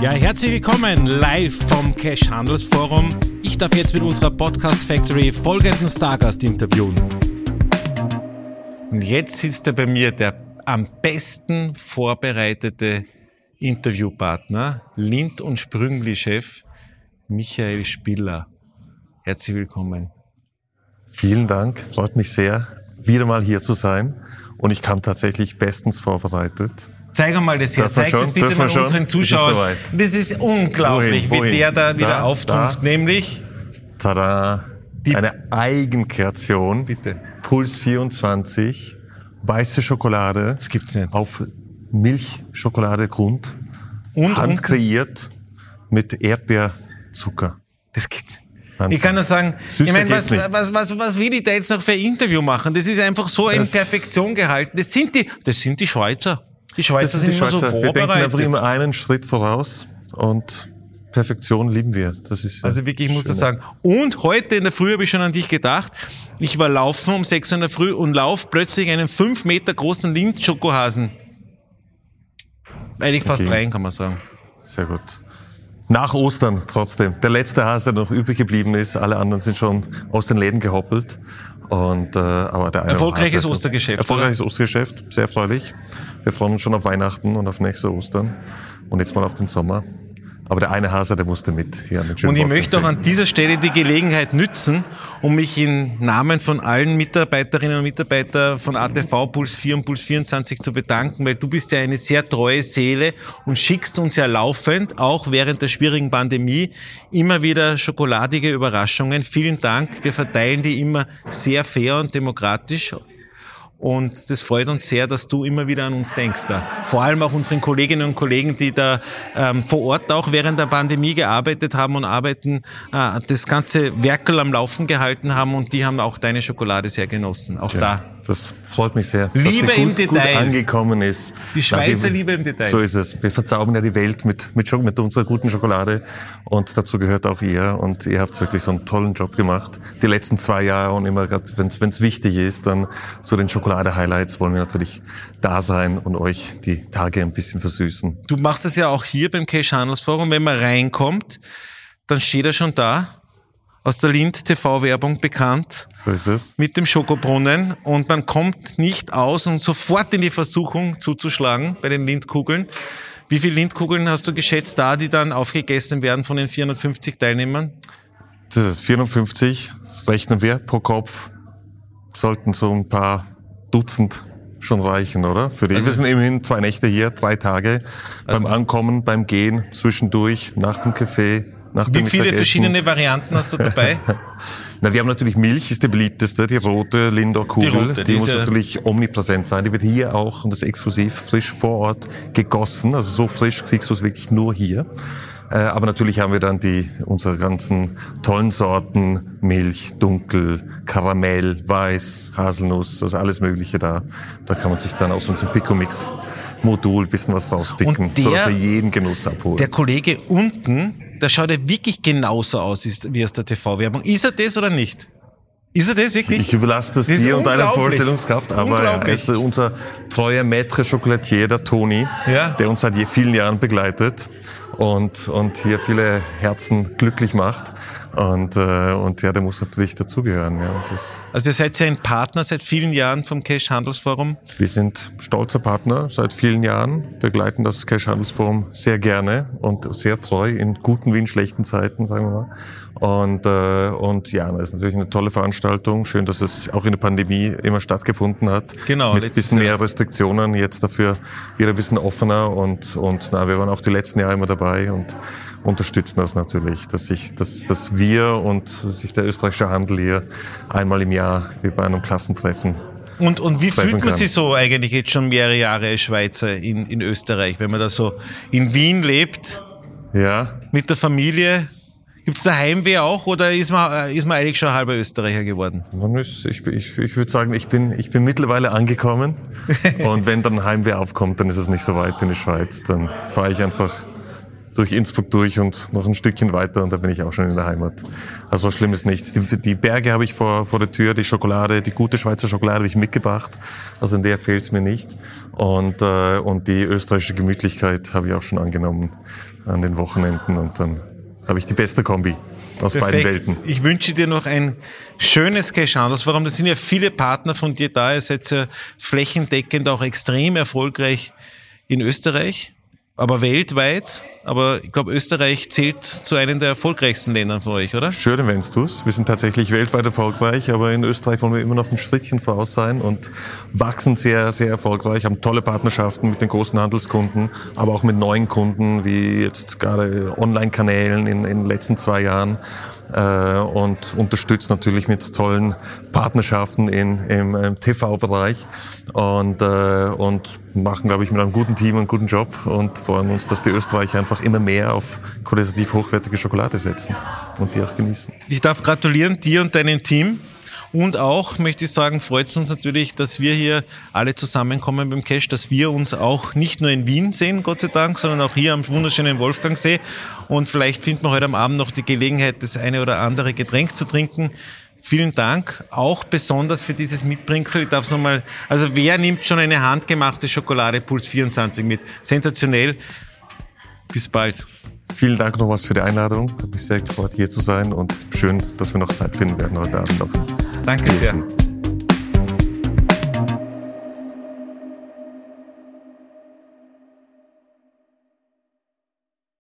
Ja, herzlich willkommen live vom Cash Handelsforum. Ich darf jetzt mit unserer Podcast Factory folgenden Stargast interviewen. Und jetzt sitzt er bei mir der am besten vorbereitete Interviewpartner, Lind und Sprüngli-Chef Michael Spiller. Herzlich willkommen. Vielen Dank, freut mich sehr, wieder mal hier zu sein. Und ich kam tatsächlich bestens vorbereitet. Zeig einmal das her, zeig das bitte mal unseren Zuschauern. Das ist unglaublich, Wohin? Wohin? wie der da wieder da, auftrumpft, da. nämlich... Tada! Die Eine Eigenkreation. Bitte. Puls 24, weiße Schokolade. Das gibt's nicht. Auf Milchschokoladegrund. Und, handkreiert und? mit Erdbeerzucker. Das gibt's nicht. Wahnsinn. Ich kann nur sagen, Süßer ich meine, was, was, was, was will ich da jetzt noch für ein Interview machen? Das ist einfach so in Perfektion gehalten. Das sind die, das sind die Schweizer. Die Schweizer sind, die Schweizer. immer so vorbereitet. Wir denken einfach immer einen Schritt voraus und Perfektion lieben wir. Das ist also wirklich, ich muss das sagen. Und heute in der Früh habe ich schon an dich gedacht. Ich war laufen um 6 Uhr in der Früh und lauf plötzlich einen 5 Meter großen Lind-Schokohasen. Eigentlich fast okay. rein, kann man sagen. Sehr gut. Nach Ostern trotzdem. Der letzte Hase, der noch übrig geblieben ist. Alle anderen sind schon aus den Läden gehoppelt. Und, äh, aber der eine Erfolgreiches Hase, Ostergeschäft. Erfolgreiches oder? Ostergeschäft, sehr erfreulich. Wir freuen uns schon auf Weihnachten und auf nächste Ostern. Und jetzt mal auf den Sommer. Aber der eine Hase, der musste mit hier an den Und ich möchte auch an dieser Stelle die Gelegenheit nützen, um mich im Namen von allen Mitarbeiterinnen und Mitarbeitern von ATV Puls 4 und Puls 24 zu bedanken, weil du bist ja eine sehr treue Seele und schickst uns ja laufend, auch während der schwierigen Pandemie, immer wieder schokoladige Überraschungen. Vielen Dank. Wir verteilen die immer sehr fair und demokratisch und das freut uns sehr, dass du immer wieder an uns denkst. Da. Vor allem auch unseren Kolleginnen und Kollegen, die da ähm, vor Ort auch während der Pandemie gearbeitet haben und arbeiten, äh, das ganze Werkel am Laufen gehalten haben und die haben auch deine Schokolade sehr genossen. Auch ja. da das freut mich sehr, Liebe dass die gut, gut angekommen ist. Die Schweizer Liebe im Detail. So ist es. Wir verzaubern ja die Welt mit, mit, mit unserer guten Schokolade und dazu gehört auch ihr und ihr habt wirklich so einen tollen Job gemacht. Die letzten zwei Jahre und immer, wenn es wichtig ist, dann zu den Schokolade-Highlights wollen wir natürlich da sein und euch die Tage ein bisschen versüßen. Du machst das ja auch hier beim Cash Handels Forum. Wenn man reinkommt, dann steht er schon da aus der Lind TV-Werbung bekannt. So ist es. Mit dem Schokobrunnen. Und man kommt nicht aus und sofort in die Versuchung zuzuschlagen bei den Lindkugeln. Wie viele Lindkugeln hast du geschätzt da, die dann aufgegessen werden von den 450 Teilnehmern? Das ist 450, rechnen wir pro Kopf. Sollten so ein paar Dutzend schon reichen, oder? Für die. Also, wir sind immerhin zwei Nächte hier, drei Tage. Beim Ankommen, beim Gehen, zwischendurch, nach dem Café, Wie viele verschiedene Varianten hast du dabei? Na, wir haben natürlich Milch, ist die beliebteste, die rote Lindor-Kugel. Die, rote, die, muss ja natürlich omnipräsent sein. Die wird hier auch, und das ist exklusiv, frisch vor Ort gegossen. Also so frisch kriegst du es wirklich nur hier. Äh, aber natürlich haben wir dann die, unsere ganzen tollen Sorten, Milch, Dunkel, Karamell, Weiß, Haselnuss, also alles Mögliche da. Da kann man sich dann aus unserem Picomix Modul bisschen was rauspicken, der, so dass wir jeden Genuss abholen. Der Kollege unten, der schaut ja wirklich genauso aus wie aus der TV-Werbung. Ist er das oder nicht? Ist er das wirklich? Ich überlasse das, das dir und deiner Vorstellungskraft, aber er ist unser treuer Maître Chocolatier, der Toni, ja. der uns seit vielen Jahren begleitet und, und hier viele Herzen glücklich macht. Und, äh, und ja, der muss natürlich dazugehören. Ja, und das also ihr seid ja ein Partner seit vielen Jahren vom Cash Handelsforum? Wir sind stolzer Partner seit vielen Jahren, begleiten das Cash Handelsforum sehr gerne und sehr treu in guten wie in schlechten Zeiten, sagen wir mal. Und, äh, und ja, das ist natürlich eine tolle Veranstaltung. Schön, dass es auch in der Pandemie immer stattgefunden hat. Genau. Mit ein bisschen mehr Restriktionen, jetzt dafür wieder ein bisschen offener und, und na, wir waren auch die letzten Jahre immer dabei und unterstützen das natürlich, dass sich, dass, dass wir und sich der österreichische Handel hier einmal im Jahr wie bei einem Klassentreffen und, und wie fühlt man sich so eigentlich jetzt schon mehrere Jahre als Schweizer in, in Österreich, wenn man da so in Wien lebt? Ja. Mit der Familie? Gibt es da Heimweh auch oder ist man, ist man eigentlich schon halber Österreicher geworden? Man ist, ich, ich, ich würde sagen, ich bin, ich bin mittlerweile angekommen. und wenn dann Heimweh aufkommt, dann ist es nicht so weit in die Schweiz. Dann fahre ich einfach durch Innsbruck durch und noch ein Stückchen weiter und da bin ich auch schon in der Heimat. Also so schlimm ist nicht. Die, die Berge habe ich vor, vor der Tür, die Schokolade, die gute Schweizer Schokolade habe ich mitgebracht. Also in der fehlt es mir nicht. Und, äh, und die österreichische Gemütlichkeit habe ich auch schon angenommen an den Wochenenden und dann habe ich die beste Kombi aus Perfekt. beiden Welten. Ich wünsche dir noch ein schönes Cash-Handelsforum. Da sind ja viele Partner von dir da. Ihr seid ja flächendeckend auch extrem erfolgreich in Österreich aber weltweit. Aber ich glaube, Österreich zählt zu einem der erfolgreichsten Ländern von euch, oder? Schön du es. Wir sind tatsächlich weltweit erfolgreich, aber in Österreich wollen wir immer noch ein Schrittchen voraus sein und wachsen sehr, sehr erfolgreich, haben tolle Partnerschaften mit den großen Handelskunden, aber auch mit neuen Kunden, wie jetzt gerade Online-Kanälen in, in den letzten zwei Jahren äh, und unterstützt natürlich mit tollen Partnerschaften in, im, im TV-Bereich und, äh, und machen, glaube ich, mit einem guten Team einen guten Job und freuen uns, dass die Österreicher einfach immer mehr auf qualitativ hochwertige Schokolade setzen und die auch genießen. Ich darf gratulieren dir und deinem Team. Und auch, möchte ich sagen, freut es uns natürlich, dass wir hier alle zusammenkommen beim Cash, dass wir uns auch nicht nur in Wien sehen, Gott sei Dank, sondern auch hier am wunderschönen Wolfgangsee. Und vielleicht finden wir heute am Abend noch die Gelegenheit, das eine oder andere Getränk zu trinken. Vielen Dank, auch besonders für dieses Mitbringsel. Ich darf es nochmal, also wer nimmt schon eine handgemachte Schokolade Puls 24 mit? Sensationell. Bis bald. Vielen Dank nochmals für die Einladung. Ich mich sehr gefreut, hier zu sein und schön, dass wir noch Zeit finden werden heute Abend. Auf Danke sehr.